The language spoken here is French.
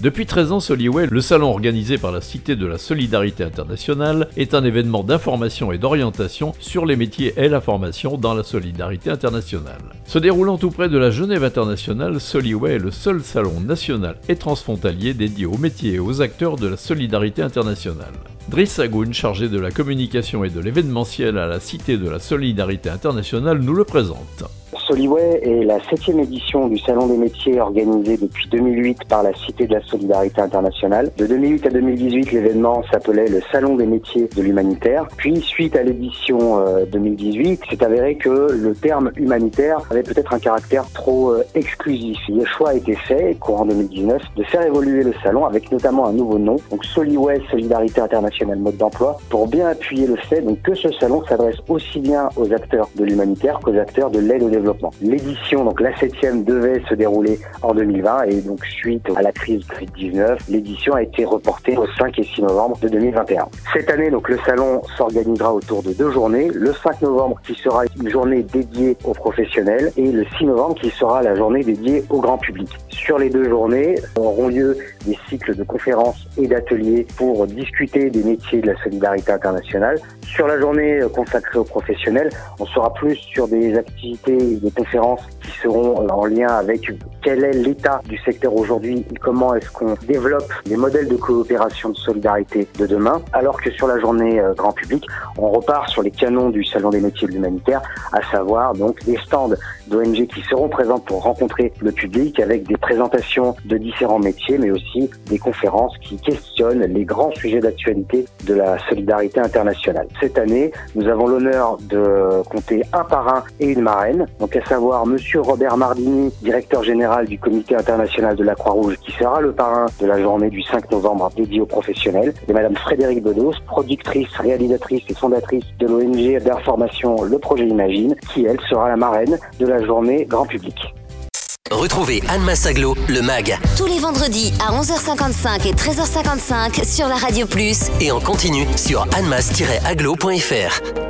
Depuis 13 ans, Soliway, le salon organisé par la Cité de la Solidarité Internationale, est un événement d'information et d'orientation sur les métiers et la formation dans la solidarité internationale. Se déroulant tout près de la Genève internationale, Soliway est le seul salon national et transfrontalier dédié aux métiers et aux acteurs de la solidarité internationale. Driss Agoun, chargé de la communication et de l'événementiel à la Cité de la Solidarité Internationale, nous le présente. Soliway est la septième édition du Salon des métiers organisé depuis 2008 par la Cité de la Solidarité Internationale. De 2008 à 2018, l'événement s'appelait le Salon des métiers de l'humanitaire. Puis, suite à l'édition 2018, c'est avéré que le terme humanitaire avait peut-être un caractère trop euh, exclusif. Le choix a été fait, courant 2019, de faire évoluer le salon avec notamment un nouveau nom, donc Soliway Solidarité Internationale Mode d'emploi, pour bien appuyer le fait que ce salon s'adresse aussi bien aux acteurs de l'humanitaire qu'aux acteurs de l'aide au développement L'édition, donc la septième, devait se dérouler en 2020 et donc suite à la crise Covid-19, l'édition a été reportée au 5 et 6 novembre de 2021. Cette année, donc le salon s'organisera autour de deux journées. Le 5 novembre qui sera une journée dédiée aux professionnels et le 6 novembre qui sera la journée dédiée au grand public. Sur les deux journées auront lieu des cycles de conférences et d'ateliers pour discuter des métiers de la solidarité internationale. Sur la journée consacrée aux professionnels, on sera plus sur des activités des conférences seront en lien avec quel est l'état du secteur aujourd'hui et comment est-ce qu'on développe les modèles de coopération de solidarité de demain, alors que sur la journée euh, grand public, on repart sur les canons du Salon des métiers de l'humanitaire, à savoir donc des stands d'ONG qui seront présents pour rencontrer le public avec des présentations de différents métiers, mais aussi des conférences qui questionnent les grands sujets d'actualité de la solidarité internationale. Cette année, nous avons l'honneur de compter un parrain et une marraine, donc à savoir Monsieur Robert Mardini, directeur général du Comité international de la Croix-Rouge, qui sera le parrain de la journée du 5 novembre dédiée aux professionnels, et Madame Frédéric Bedos, productrice, réalisatrice et fondatrice de l'ONG d'information Le Projet Imagine, qui elle sera la marraine de la journée grand public. Retrouvez Anne Massaglo, le MAG. Tous les vendredis à 11h55 et 13h55 sur la Radio Plus. Et en continu sur annemass-aglo.fr.